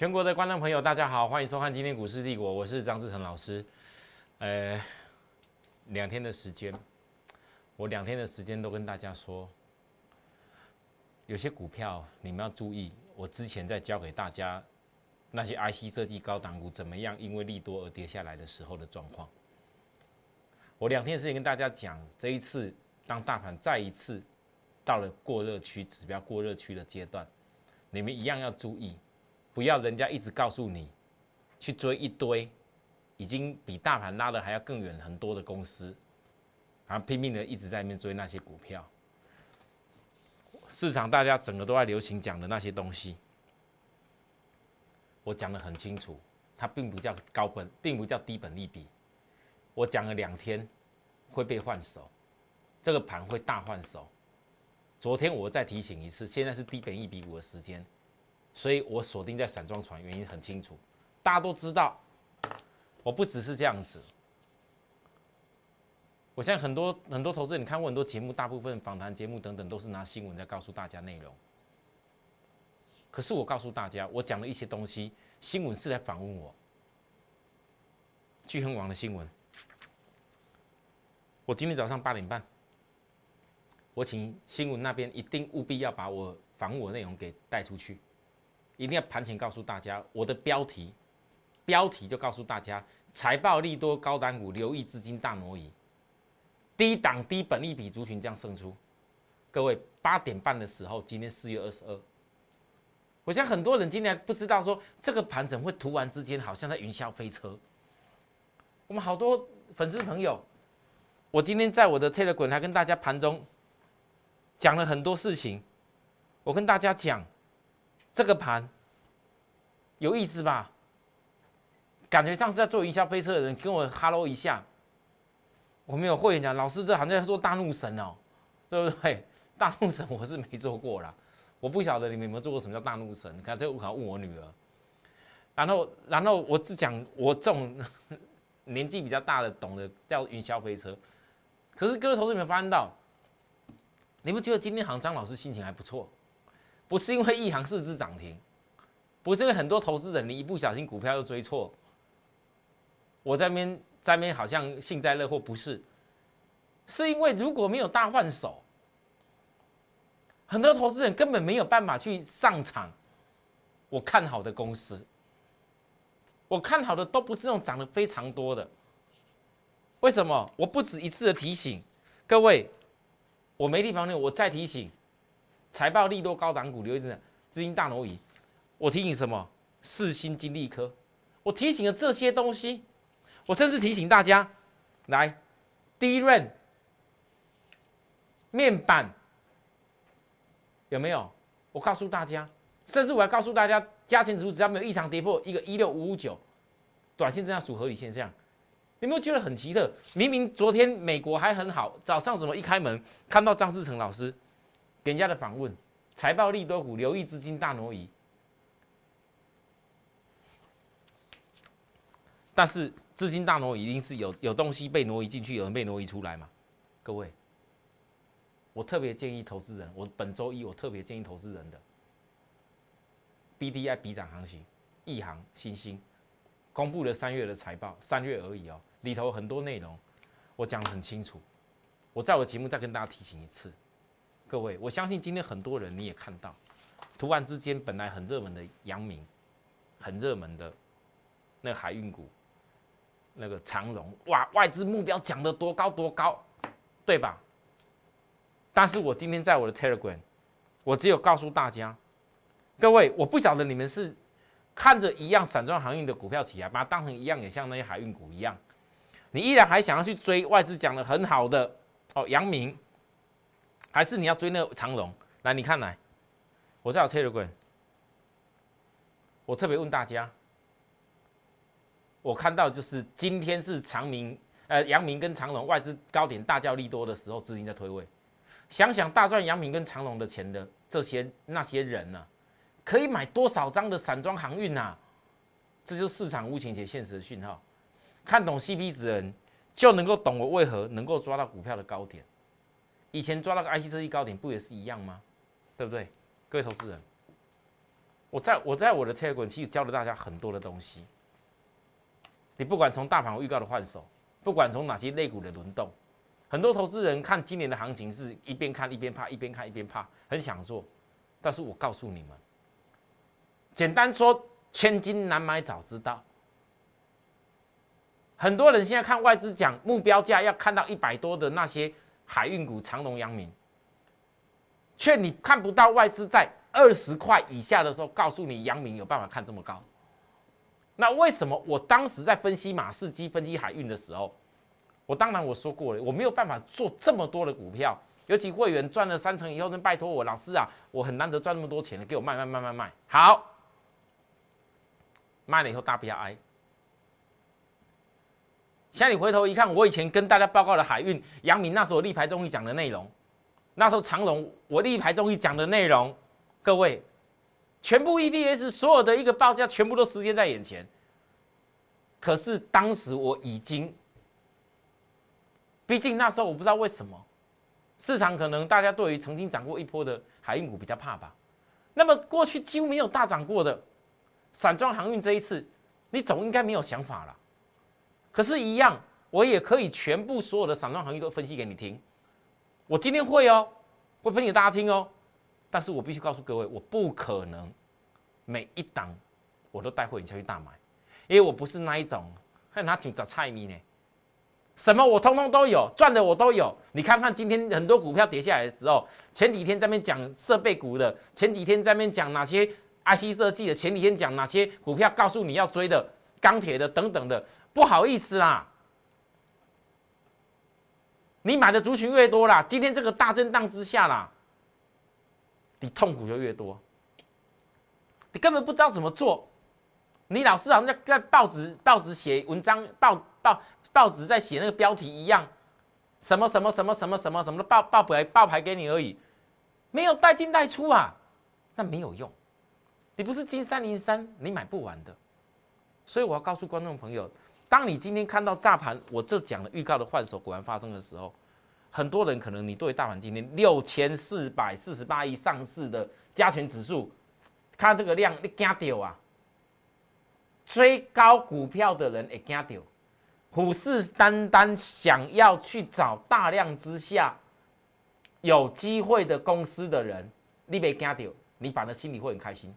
全国的观众朋友，大家好，欢迎收看今天股市帝国，我是张志成老师。呃，两天的时间，我两天的时间都跟大家说，有些股票你们要注意。我之前在教给大家那些 IC 设计高档股怎么样，因为利多而跌下来的时候的状况。我两天时间跟大家讲，这一次当大盘再一次到了过热区、指标过热区的阶段，你们一样要注意。不要人家一直告诉你去追一堆已经比大盘拉的还要更远很多的公司，然后拼命的一直在那边追那些股票。市场大家整个都在流行讲的那些东西，我讲的很清楚，它并不叫高本，并不叫低本利比。我讲了两天会被换手，这个盘会大换手。昨天我再提醒一次，现在是低本一比五的时间。所以我锁定在散装船，原因很清楚，大家都知道，我不只是这样子。我现在很多很多投资人，你看过很多节目，大部分访谈节目等等，都是拿新闻在告诉大家内容。可是我告诉大家，我讲了一些东西，新闻是来访问我。聚亨网的新闻，我今天早上八点半，我请新闻那边一定务必要把我访问我内容给带出去。一定要盘前告诉大家，我的标题，标题就告诉大家，财报利多高单股，留意资金大挪移，低档低本利比族群将胜出。各位八点半的时候，今天四月二十二，我想很多人今天不知道说这个盘怎么会突然之间好像在云霄飞车。我们好多粉丝朋友，我今天在我的 Telegram 还跟大家盘中讲了很多事情，我跟大家讲。这个盘有意思吧？感觉上次在做营销飞车的人跟我 hello 一下，我没有会员讲，老师这好像在做大怒神哦，对不对？大怒神我是没做过啦，我不晓得你们有没有做过什么叫大怒神？你看这我好问我女儿，然后然后我只讲我这种 年纪比较大的懂得叫云霄飞车，可是各位投资有没有发现到？你们觉得今天好像张老师心情还不错？不是因为一行四只涨停，不是因为很多投资人你一不小心股票又追错，我在边在边好像幸灾乐祸，不是，是因为如果没有大换手，很多投资人根本没有办法去上场。我看好的公司，我看好的都不是那种涨得非常多的。为什么？我不止一次的提醒各位，我没地方念，我再提醒。财报利多高档股留意着，资金大挪移。我提醒什么？四星金利科。我提醒了这些东西，我甚至提醒大家，来，第一润面板有没有？我告诉大家，甚至我要告诉大家，加权指数只要没有异常跌破一个一六五五九，短线这样属合理现象。有没有觉得很奇特？明明昨天美国还很好，早上怎么一开门看到张志成老师？人家的访问，财报利多股，留意资金大挪移。但是资金大挪移一定是有有东西被挪移进去，有人被挪移出来嘛？各位，我特别建议投资人，我本周一我特别建议投资人的，B D I 比涨行情，亿航、新兴公布了三月的财报，三月而已哦，里头很多内容我讲的很清楚，我在我节目再跟大家提醒一次。各位，我相信今天很多人你也看到，突然之间本来很热门的阳明，很热门的那个海运股，那个长荣，哇，外资目标讲的多高多高，对吧？但是我今天在我的 Telegram，我只有告诉大家，各位，我不晓得你们是看着一样散装航运的股票起来，把它当成一样，也像那些海运股一样，你依然还想要去追外资讲的很好的哦，阳明。还是你要追那个长龙？来，你看来，我在有 Telegram，我特别问大家，我看到就是今天是长明、呃阳明跟长龙外资高点大叫利多的时候，资金在推位。想想大赚阳明跟长龙的钱的这些那些人呢，可以买多少张的散装航运呐？这就是市场无情且现实的讯号。看懂 CP 值的人，就能够懂我为何能够抓到股票的高点。以前抓那个 IC 设计高点不也是一样吗？对不对？各位投资人，我在我在我的 Telegram 其实教了大家很多的东西。你不管从大盘预告的换手，不管从哪些类股的轮动，很多投资人看今年的行情是一边看一边怕，一边看一边怕，很想做。但是我告诉你们，简单说，千金难买早知道。很多人现在看外资讲目标价要看到一百多的那些海运股，长隆、阳明，却你看不到外资在二十块以下的时候告诉你阳明有办法看这么高。那为什么我当时在分析马士基、分析海运的时候，我当然我说过了，我没有办法做这么多的股票，尤其会员赚了三成以后，那拜托我老师啊，我很难得赚那么多钱了，给我卖卖卖卖卖，好，卖了以后大不要挨。现在你回头一看，我以前跟大家报告的海运、杨明那时候立牌中医讲的内容，那时候长隆我立牌中医讲的内容，各位，全部 EPS 所有的一个报价全部都实现在眼前。可是当时我已经，毕竟那时候我不知道为什么，市场可能大家对于曾经涨过一波的海运股比较怕吧。那么过去几乎没有大涨过的散装航运，这一次你总应该没有想法了。可是，一样，我也可以全部所有的散装行业都分析给你听。我今天会哦，会分给大家听哦。但是我必须告诉各位，我不可能每一档我都带会员下去大买，因为我不是那一种，看他请找菜米呢，什么我通通都有，赚的我都有。你看看今天很多股票跌下来的时候，前几天在那讲设备股的，前几天在那讲哪些 IC 设计的，前几天讲哪些股票告诉你要追的，钢铁的等等的。不好意思啦，你买的族群越多啦，今天这个大震荡之下啦，你痛苦就越多。你根本不知道怎么做，你老是好像在报纸报纸写文章，报报报纸在写那个标题一样，什么什么什么什么什么什么的报报牌报牌给你而已，没有带进带出啊，那没有用。你不是金三零三，你买不完的。所以我要告诉观众朋友。当你今天看到大盘，我这讲的预告的换手果然发生的时候，很多人可能你对大盘今天六千四百四十八亿上市的加权指数，看这个量你惊掉啊！追高股票的人也惊掉，虎视眈眈想要去找大量之下有机会的公司的人，你别惊掉，你反而心里会很开心。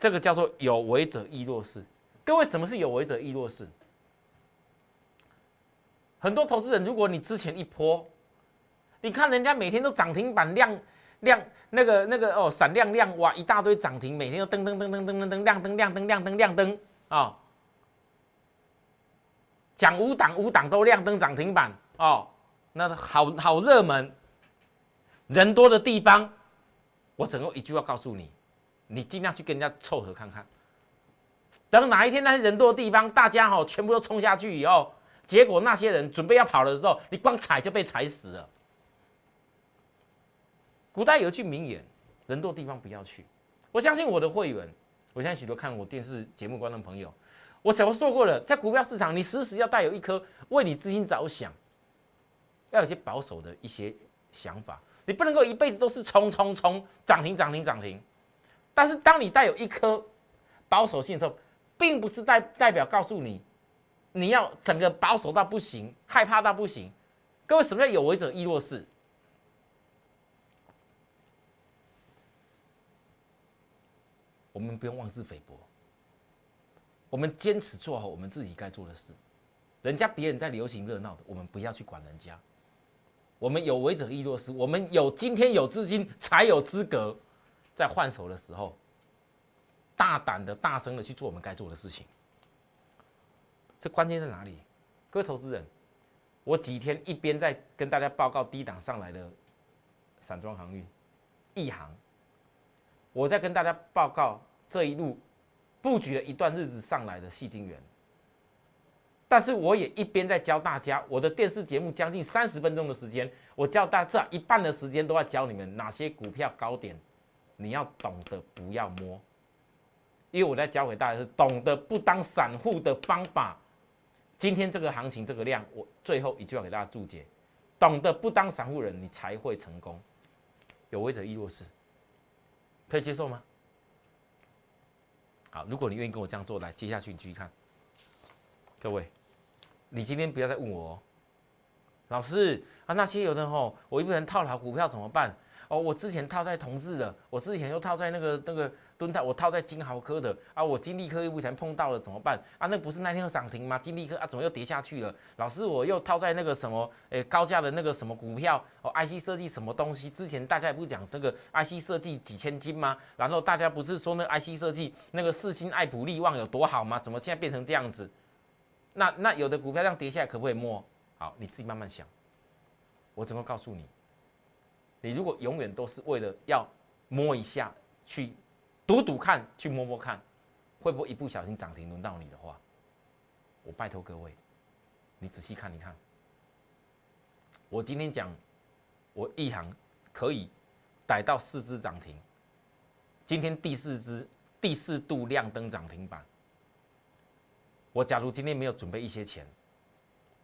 这个叫做有为者亦若是。各位，什么是有为者亦若是？很多投资人，如果你之前一波，你看人家每天都涨停板亮亮那个那个哦闪亮亮哇一大堆涨停，每天都噔噔噔噔噔噔噔亮灯亮灯亮灯亮灯啊！讲五档五档都亮灯涨停板哦，那好好热门，人多的地方，我只能一句话告诉你，你尽量去跟人家凑合看看。等哪一天那些人多的地方，大家哈全部都冲下去以后，结果那些人准备要跑的时候，你光踩就被踩死了。古代有句名言：人多地方不要去。我相信我的会员，我相信许多看我电视节目观众朋友，我怎么说过了，在股票市场，你时时要带有一颗为你资金着想，要有些保守的一些想法，你不能够一辈子都是冲冲冲涨停涨停涨停。但是当你带有一颗保守性的时候，并不是代代表告诉你，你要整个保守到不行，害怕到不行。各位，什么叫有为者亦若是？我们不用妄自菲薄，我们坚持做好我们自己该做的事。人家别人在流行热闹的，我们不要去管人家。我们有为者亦若是，我们有今天有资金，才有资格在换手的时候。大胆的、大声的去做我们该做的事情，这关键在哪里？各位投资人，我几天一边在跟大家报告低档上来的散装航运、一航，我在跟大家报告这一路布局了一段日子上来的细晶元，但是我也一边在教大家，我的电视节目将近三十分钟的时间，我教大家一半的时间都在教你们哪些股票高点，你要懂得不要摸。因为我在教给大家是懂得不当散户的方法。今天这个行情这个量，我最后一句话给大家注解：懂得不当散户人，你才会成功。有为者亦若是，可以接受吗？好，如果你愿意跟我这样做，来接下去你继续看。各位，你今天不要再问我，老师啊，那些有的吼，我一个人套牢股票怎么办？哦，我之前套在同志的，我之前又套在那个那个蹲在，我套在金豪科的啊，我金利科又不前碰到了怎么办？啊，那不是那天涨停吗？金利科啊，怎么又跌下去了？老师，我又套在那个什么诶高价的那个什么股票哦，IC 设计什么东西？之前大家也不是讲这个 IC 设计几千金吗？然后大家不是说那 IC 设计那个四星爱普利旺有多好吗？怎么现在变成这样子？那那有的股票这样跌下来可不可以摸？好，你自己慢慢想，我怎么告诉你？你如果永远都是为了要摸一下，去赌赌看，去摸摸看，会不会一不小心涨停轮到你的话，我拜托各位，你仔细看一看。我今天讲，我一行可以逮到四只涨停，今天第四只第四度亮灯涨停板。我假如今天没有准备一些钱，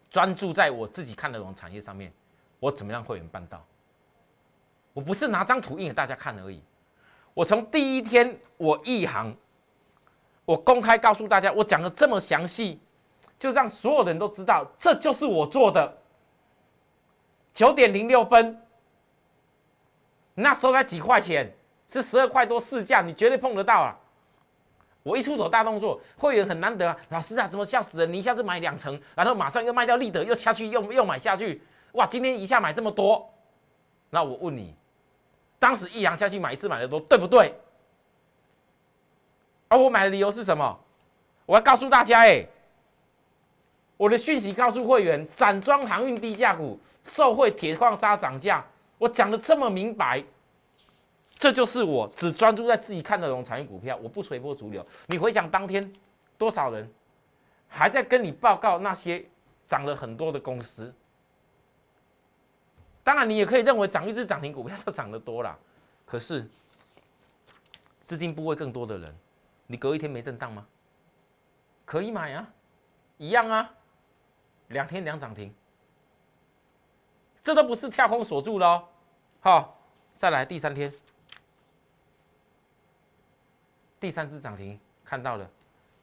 专注在我自己看得懂产业上面，我怎么让会员办到？我不是拿张图印给大家看而已，我从第一天我一行，我公开告诉大家，我讲的这么详细，就让所有人都知道，这就是我做的。九点零六分，那时候才几块钱，是十二块多市价，你绝对碰得到啊！我一出手大动作，会员很难得啊，老师啊，怎么吓死人？你一下子买两成，然后马上又卖掉立德，又下去又又买下去，哇！今天一下买这么多，那我问你。当时一阳下去买一次买的多，对不对？而我买的理由是什么？我要告诉大家，哎，我的讯息告诉会员，散装航运低价股受惠铁矿砂涨价，我讲的这么明白，这就是我只专注在自己看得懂产业股票，我不随波逐流。你回想当天多少人还在跟你报告那些涨了很多的公司？当然，你也可以认为涨一只涨停股票就涨得多了，可是资金部位更多的人，你隔一天没震荡吗？可以买啊，一样啊，两天两涨停，这都不是跳空锁住了哦。好，再来第三天，第三只涨停看到了，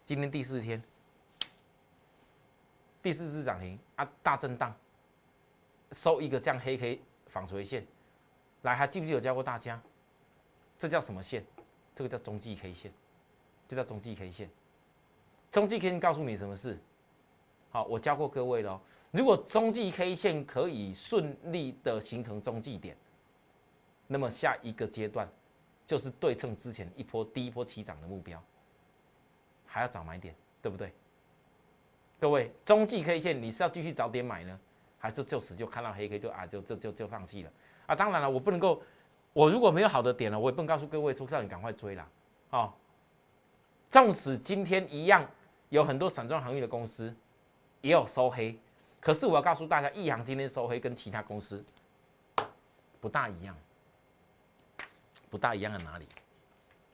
今天第四天，第四只涨停啊，大震荡。收一个这样黑黑纺锤线，来，还记不记得教过大家？这叫什么线？这个叫中继 K 线，这叫中继 K 线。中继 K 线告诉你什么事？好，我教过各位喽。如果中继 K 线可以顺利的形成中继点，那么下一个阶段就是对称之前一波第一波起涨的目标，还要找买点，对不对？各位，中继 K 线你是要继续早点买呢？还是就此就看到黑 K 就啊就就就就放弃了啊！当然了，我不能够，我如果没有好的点了，我也不能告诉各位说叫你赶快追了哦。纵使今天一样有很多散装航运的公司也有收黑，可是我要告诉大家，益航今天收黑跟其他公司不大一样，不大一样在哪里？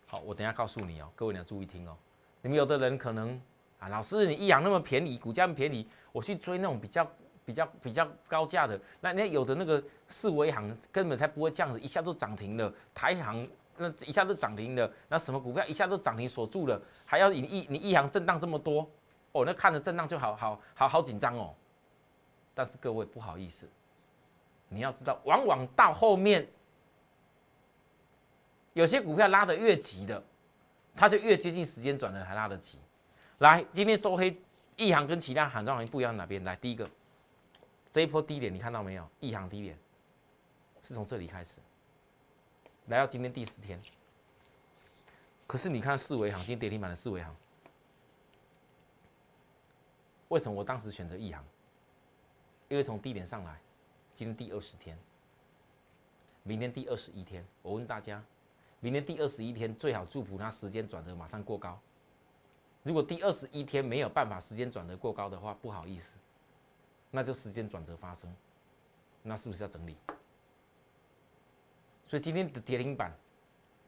好，我等下告诉你哦，各位你要注意听哦。你们有的人可能啊，老师你益航那么便宜，股价那么便宜，我去追那种比较。比较比较高价的，那那有的那个四维行根本才不会这样子，一下就涨停了。台行那一下就涨停了，那什么股票一下都涨停锁住了，还要你一你一行震荡这么多，哦，那看着震荡就好好好好紧张哦。但是各位不好意思，你要知道，往往到后面有些股票拉得越急的，它就越接近时间转的还拉得急。来，今天收黑，一行跟其他行状行不一样哪边？来，第一个。这一波低点你看到没有？一行低点是从这里开始，来到今天第四天。可是你看四维行，今天跌停板的四维行，为什么我当时选择一行？因为从低点上来，今天第二十天，明天第二十一天。我问大家，明天第二十一天最好祝福它时间转折马上过高。如果第二十一天没有办法时间转折过高的话，不好意思。那就时间转折发生，那是不是要整理？所以今天的跌停板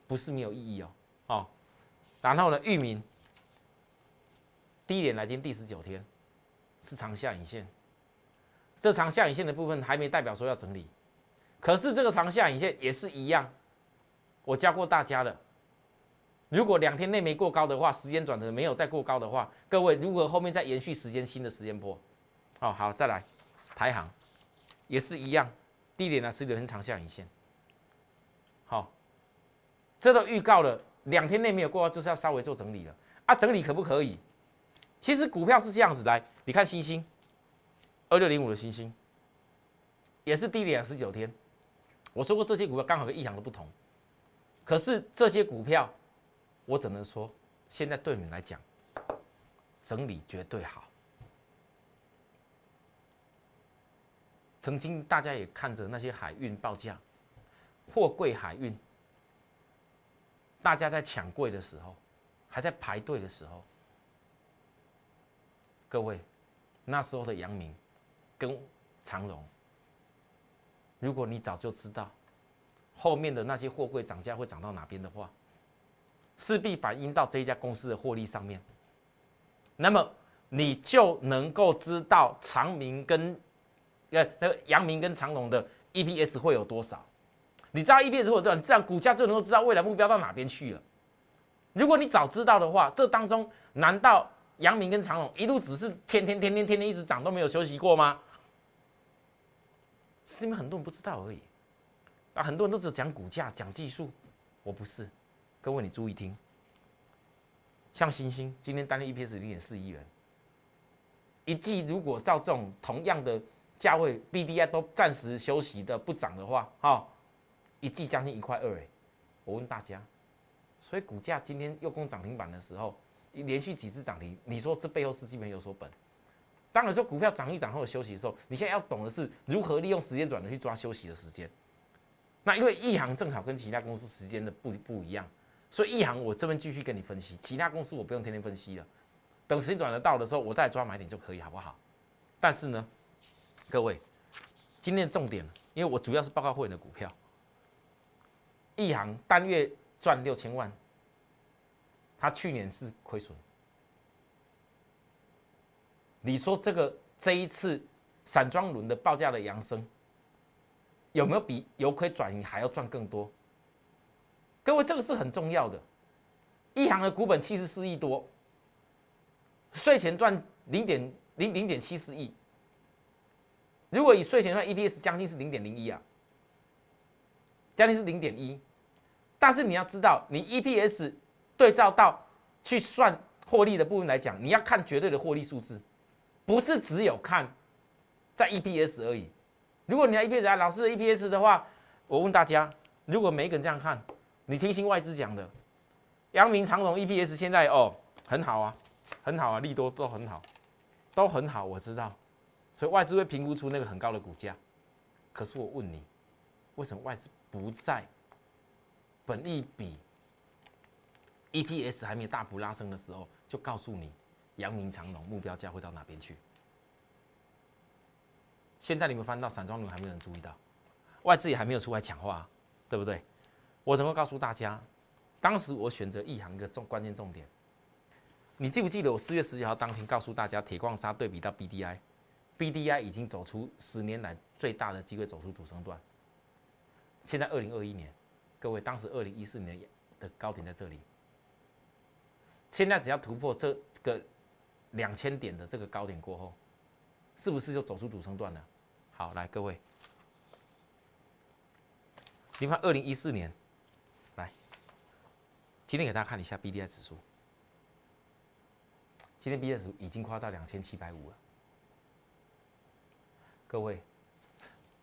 不是没有意义哦。哦，然后呢，域名低点来今第十九天是长下影线，这长下影线的部分还没代表说要整理，可是这个长下影线也是一样，我教过大家的，如果两天内没过高的话，时间转折没有再过高的话，各位如果后面再延续时间新的时间波，哦好，再来，台行也是一样，低点呢是留很长下影线，好，这都预告了两天内没有过，就是要稍微做整理了啊，整理可不可以？其实股票是这样子来，你看星星，二六零五的星星，也是低点十九天。我说过这些股票刚好跟异行的不同，可是这些股票，我只能说，现在对你来讲，整理绝对好。曾经大家也看着那些海运报价，货柜海运，大家在抢柜的时候，还在排队的时候。各位，那时候的阳明跟长荣，如果你早就知道后面的那些货柜涨价会涨到哪边的话，势必反映到这一家公司的获利上面，那么你就能够知道长明跟呃那个阳明跟长荣的 EPS 会有多少。你知道 EPS 会有多少，你这样股价就能够知道未来目标到哪边去了。如果你早知道的话，这当中难道？阳明跟长隆一路只是天天天天天天一直涨都没有休息过吗？是因为很多人不知道而已。啊，很多人都只讲股价、讲技术，我不是。各位你注意听，像星星今天单日 EPS 零点四亿元，一季如果照这种同样的价位，BDI 都暂时休息的不涨的话，哈，一季将近一块二哎。我问大家，所以股价今天又攻涨停板的时候。连续几次涨停，你说这背后是基本有所本。当然说股票涨一涨后休息的时候，你现在要懂的是如何利用时间短的去抓休息的时间。那因为一行正好跟其他公司时间的不不一样，所以一行我这边继续跟你分析，其他公司我不用天天分析了。等时间短的到的时候，我再抓买点就可以，好不好？但是呢，各位，今天重点，因为我主要是报告会员的股票，一行单月赚六千万。他去年是亏损，你说这个这一次散装轮的报价的扬升，有没有比由亏转盈还要赚更多？各位，这个是很重要的。一行的股本七十四亿多，税前赚零点零零点七四亿，如果以税前算 EPS 将近是零点零一啊，将近是零点一，但是你要知道，你 EPS。对照到去算获利的部分来讲，你要看绝对的获利数字，不是只有看在 EPS 而已。如果你要 EPS 啊，老师 EPS 的话，我问大家，如果每一个人这样看，你听信外资讲的，阳明长荣 EPS 现在哦很好啊，很好啊，利多都很好，都很好，我知道，所以外资会评估出那个很高的股价。可是我问你，为什么外资不在本利比？EPS 还没有大幅拉升的时候，就告诉你阳明长龙目标价会到哪边去。现在你们翻到散装轮，还没有人注意到，外资也还没有出来抢话，对不对？我怎么告诉大家？当时我选择一行一个重关键重点，你记不记得我四月十九号当天告诉大家，铁矿砂对比到 BDI？BDI 已经走出十年来最大的机会，走出主升段。现在二零二一年，各位当时二零一四年的高点在这里。现在只要突破这个两千点的这个高点过后，是不是就走出主升段了？好，来各位，你看二零一四年，来，今天给大家看一下 B D I 指数，今天 B D I 指数已经夸到两千七百五了。各位，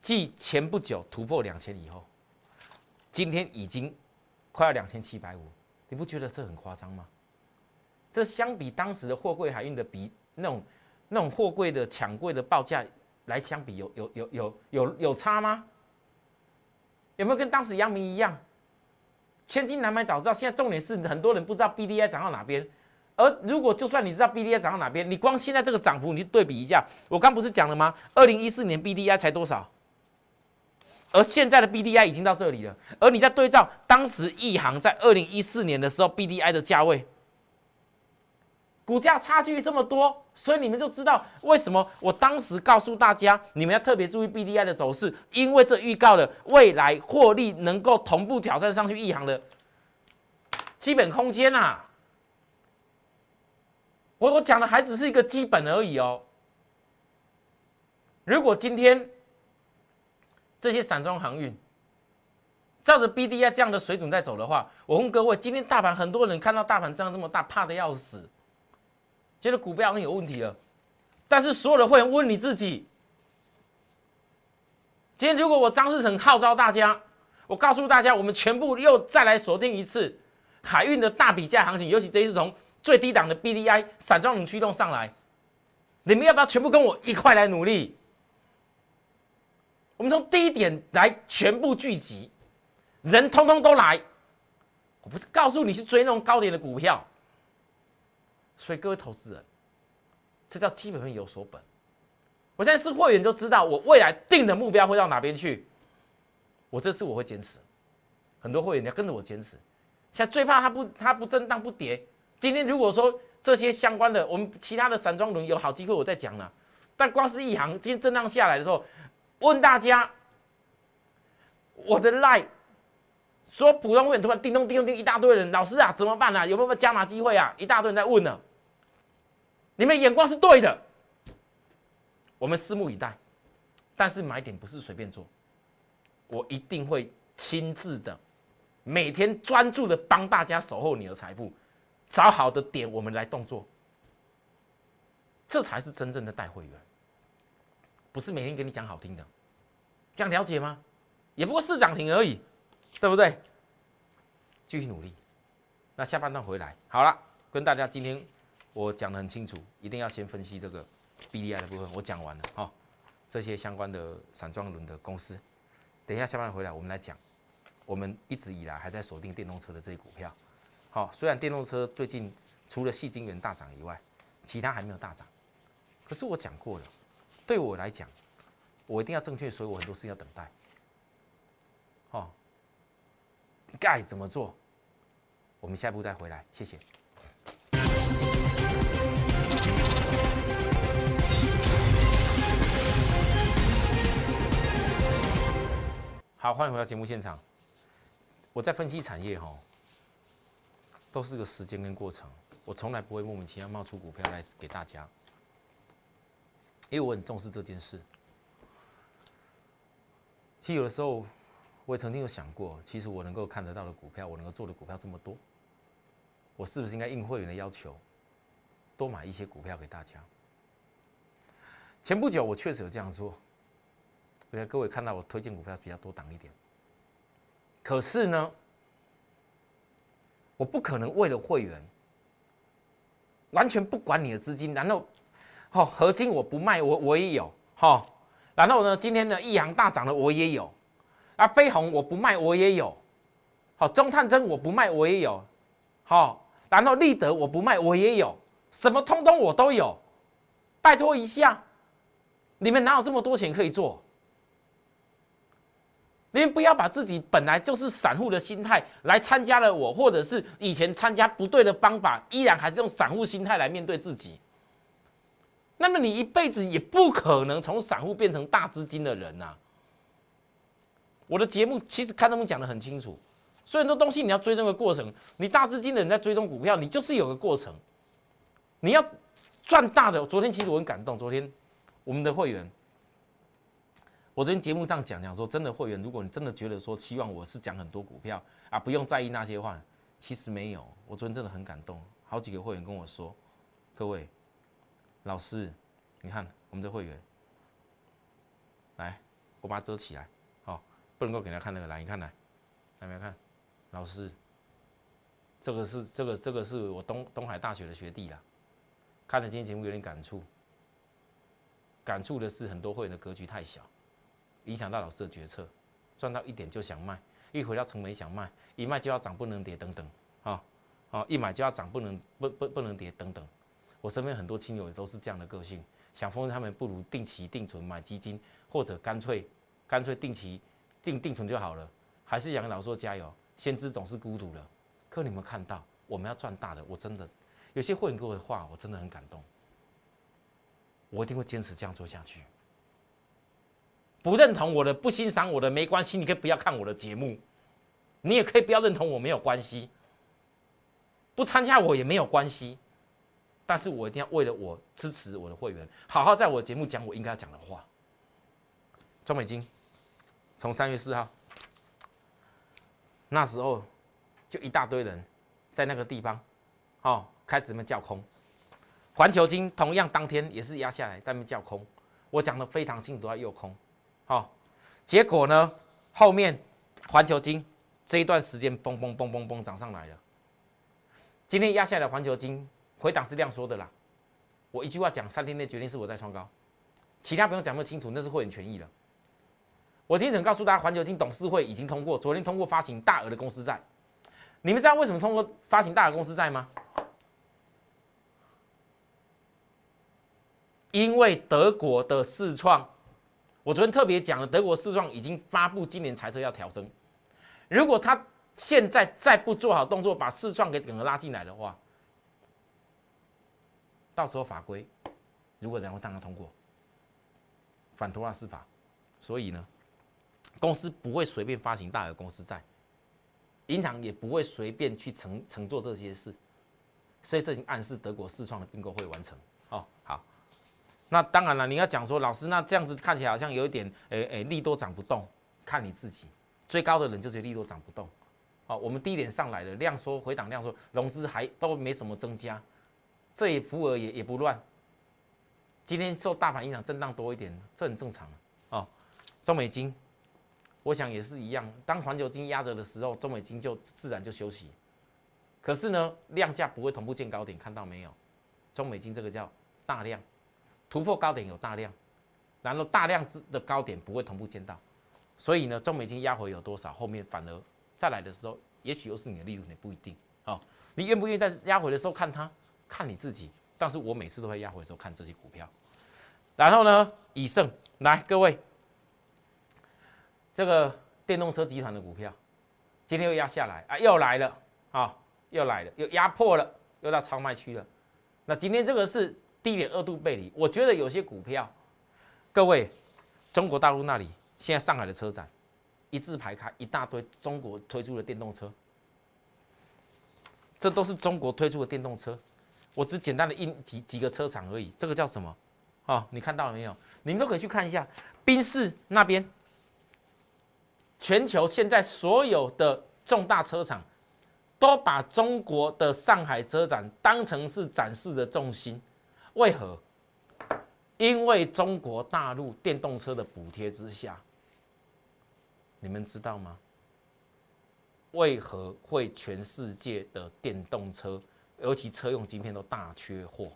继前不久突破两千以后，今天已经快要两千七百五，你不觉得这很夸张吗？这相比当时的货柜海运的比那种那种货柜的抢柜的报价来相比，有有有有有有差吗？有没有跟当时阳明一样？千金难买早知道。现在重点是很多人不知道 B D I 涨到哪边，而如果就算你知道 B D I 涨到哪边，你光现在这个涨幅，你去对比一下，我刚不是讲了吗？二零一四年 B D I 才多少？而现在的 B D I 已经到这里了，而你在对照当时亿航在二零一四年的时候 B D I 的价位。股价差距这么多，所以你们就知道为什么我当时告诉大家，你们要特别注意 B D I 的走势，因为这预告了未来获利能够同步挑战上去一行的基本空间呐。我我讲的还只是一个基本而已哦。如果今天这些散装航运照着 B D I 这样的水准在走的话，我问各位，今天大盘很多人看到大盘涨这么大，怕的要死，觉得股票有问题了。但是所有的会员问你自己，今天如果我张世成号召大家，我告诉大家，我们全部又再来锁定一次海运的大比价行情，尤其这一次从最低档的 B D I 散装轮驱动上来，你们要不要全部跟我一块来努力？我们从低点来全部聚集，人通通都来。我不是告诉你去追那种高点的股票，所以各位投资人，这叫基本面有所本。我现在是会员就知道我未来定的目标会到哪边去。我这次我会坚持，很多会员你要跟着我坚持。现在最怕它不它不震荡不跌。今天如果说这些相关的，我们其他的散装轮有好机会我再讲了。但光是一行今天震荡下来的时候。问大家，我的赖说普通会员突然叮咚叮咚叮一大堆人，老师啊怎么办啊？有没有加码机会啊？一大堆人在问呢。你们眼光是对的，我们拭目以待。但是买点不是随便做，我一定会亲自的，每天专注的帮大家守候你的财富，找好的点我们来动作，这才是真正的带会员。不是每天给你讲好听的，这样了解吗？也不过是涨停而已，对不对？继续努力。那下半段回来，好了，跟大家今天我讲的很清楚，一定要先分析这个 B D I 的部分，我讲完了哈。这些相关的散装轮的公司，等一下下半段回来，我们来讲。我们一直以来还在锁定电动车的这些股票，好，虽然电动车最近除了细晶元大涨以外，其他还没有大涨，可是我讲过了。对我来讲，我一定要正确，所以我很多事情要等待。哦，该怎么做？我们下一步再回来，谢谢。好，欢迎回到节目现场。我在分析产业，哈，都是个时间跟过程，我从来不会莫名其妙冒出股票来给大家。因为我很重视这件事。其实有的时候，我也曾经有想过，其实我能够看得到的股票，我能够做的股票这么多，我是不是应该应会员的要求，多买一些股票给大家？前不久我确实有这样做，我想各位看到我推荐股票比较多档一点。可是呢，我不可能为了会员，完全不管你的资金，然后？好，合金我不卖，我我也有。好，然后呢，今天的益阳大涨了，我也有。啊，飞鸿我不卖，我也有。好，中探针我不卖，我也有。好，然后立德我不卖，我也有。什么通通我都有。拜托一下，你们哪有这么多钱可以做？你们不要把自己本来就是散户的心态来参加了我，或者是以前参加不对的方法，依然还是用散户心态来面对自己。那么你一辈子也不可能从散户变成大资金的人呐。我的节目其实看他们讲的很清楚，所以很多东西你要追踪个过程。你大资金的人在追踪股票，你就是有个过程。你要赚大的，昨天其实我很感动。昨天我们的会员，我昨天节目上讲讲说，真的会员，如果你真的觉得说希望我是讲很多股票啊，不用在意那些话，其实没有。我昨天真的很感动，好几个会员跟我说，各位。老师，你看我们这会员，来，我把它遮起来，好，不能够给他看那个来，你看来，来没有看？老师，这个是这个这个是我东东海大学的学弟啦，看了今天节目有点感触，感触的是很多会员的格局太小，影响到老师的决策，赚到一点就想卖，一回到成本想卖，一卖就要涨不能跌等等，啊，好，一买就要涨不能不不不能跌等等。我身边很多亲友也都是这样的个性，想封他们不如定期定存买基金，或者干脆干脆定期定定存就好了。还是杨老说加油，先知总是孤独的。可你们看到我们要赚大的，我真的有些会员给我的话，我真的很感动。我一定会坚持这样做下去。不认同我的、不欣赏我的没关系，你可以不要看我的节目，你也可以不要认同我没有关系。不参加我也没有关系，但是我一定要为了我支持我的会员，好好在我的节目讲我应该要讲的话。中美金从三月四号那时候就一大堆人在那个地方哦开始们叫空，环球金同样当天也是压下来在那叫空，我讲的非常清楚，都在诱空，好，结果呢后面环球金这一段时间嘣嘣嘣嘣嘣涨上来了，今天压下来的环球金回档是这样说的啦，我一句话讲三天内决定是我在创高，其他不用讲那么清楚，那是会员权益了。我今天只能告诉大家，环球金董事会已经通过，昨天通过发行大额的公司债。你们知道为什么通过发行大额公司债吗？因为德国的市创，我昨天特别讲了，德国四创已经发布今年财测要调升。如果他现在再不做好动作，把四创给整个拉进来的话，到时候法规如果然后让他通过反托拉斯法，所以呢？公司不会随便发行大额公司债，银行也不会随便去承承做这些事，所以这已经暗示德国四创的并购会完成。哦，好，那当然了，你要讲说老师，那这样子看起来好像有一点，诶诶，利多涨不动，看你自己，最高的人就觉得利多涨不动。好，我们低点上来了，量缩回档量缩，融资还都没什么增加，这也幅额也也不乱。今天受大盘影响震荡多一点，这很正常哦。中美金。我想也是一样，当环球金压着的时候，中美金就自然就休息。可是呢，量价不会同步见高点，看到没有？中美金这个叫大量突破高点有大量，然后大量之的高点不会同步见到，所以呢，中美金压回有多少，后面反而再来的时候，也许又是你的利润也不一定。哦，你愿不愿意在压回的时候看它？看你自己。但是我每次都会压回的时候看这些股票。然后呢，以盛来各位。这个电动车集团的股票，今天又压下来啊，又来了啊，又来了，又压破了，又到超卖区了。那今天这个是低点二度背离，我觉得有些股票，各位，中国大陆那里现在上海的车展，一字排开，一大堆中国推出的电动车，这都是中国推出的电动车。我只简单的印几几个车厂而已，这个叫什么？啊，你看到了没有？你们都可以去看一下，宾士那边。全球现在所有的重大车厂都把中国的上海车展当成是展示的重心，为何？因为中国大陆电动车的补贴之下，你们知道吗？为何会全世界的电动车，尤其车用晶片都大缺货？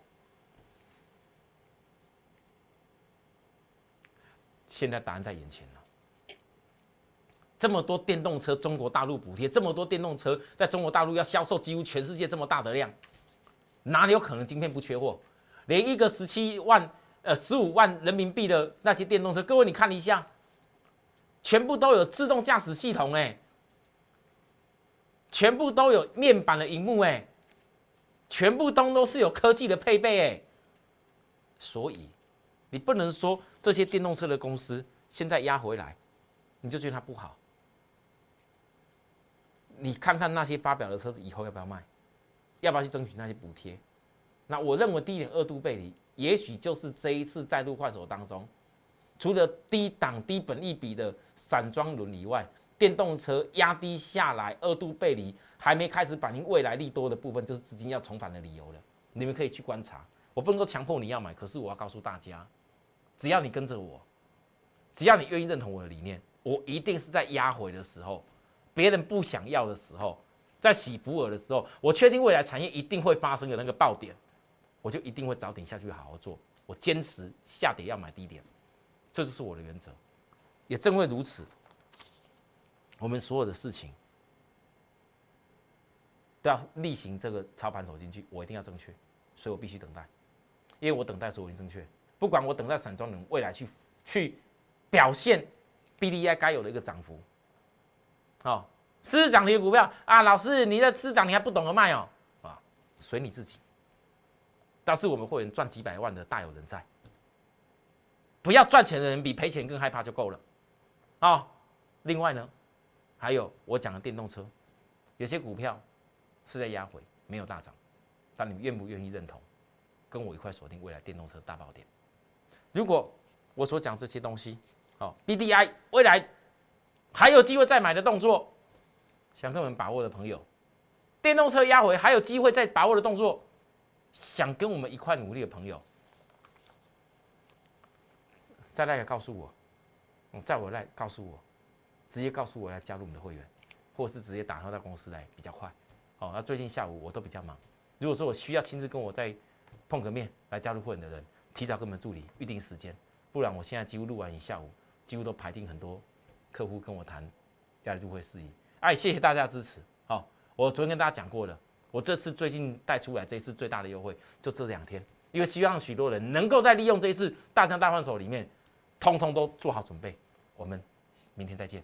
现在答案在眼前了。这么多电动车，中国大陆补贴这么多电动车，在中国大陆要销售几乎全世界这么大的量，哪里有可能今天不缺货？连一个十七万、呃十五万人民币的那些电动车，各位你看一下，全部都有自动驾驶系统哎，全部都有面板的荧幕哎，全部都都是有科技的配备哎，所以你不能说这些电动车的公司现在压回来，你就觉得它不好。你看看那些发表的车子以后要不要卖，要不要去争取那些补贴？那我认为低点二度背离，也许就是这一次再度换手当中，除了低档低本一比的散装轮以外，电动车压低下来二度背离，还没开始反映未来利多的部分，就是资金要重返的理由了。你们可以去观察，我不能够强迫你要买，可是我要告诉大家，只要你跟着我，只要你愿意认同我的理念，我一定是在压回的时候。别人不想要的时候，在洗普尔的时候，我确定未来产业一定会发生的那个爆点，我就一定会早点下去好好做。我坚持下跌要买低点，这就是我的原则。也正为如此，我们所有的事情都要例行这个操盘走进去，我一定要正确，所以我必须等待，因为我等待所有人正确。不管我等待散装人未来去去表现 B D I 该有的一个涨幅。哦，市涨停的股票啊，老师，你在市涨，你还不懂得卖哦，啊，随你自己。但是我们会员赚几百万的大有人在，不要赚钱的人比赔钱更害怕就够了，啊，另外呢，还有我讲的电动车，有些股票是在压回，没有大涨，但你愿不愿意认同？跟我一块锁定未来电动车大爆点。如果我所讲这些东西，好，DDI 未来还有机会再买的动作，想跟我们把握的朋友，电动车压回还有机会再把握的动作，想跟我们一块努力的朋友，再来告诉我，嗯，再我来告诉我，直接告诉我来加入我们的会员，或是直接打电到公司来比较快。好，那最近下午我都比较忙，如果说我需要亲自跟我再碰个面来加入会员的人，提早跟我们助理预定时间，不然我现在几乎录完一下午，几乎都排定很多客户跟我谈压力入会事宜。哎，谢谢大家支持。好，我昨天跟大家讲过了，我这次最近带出来这一次最大的优惠就这两天，因为希望许多人能够在利用这一次大降大换手里面，通通都做好准备。我们明天再见。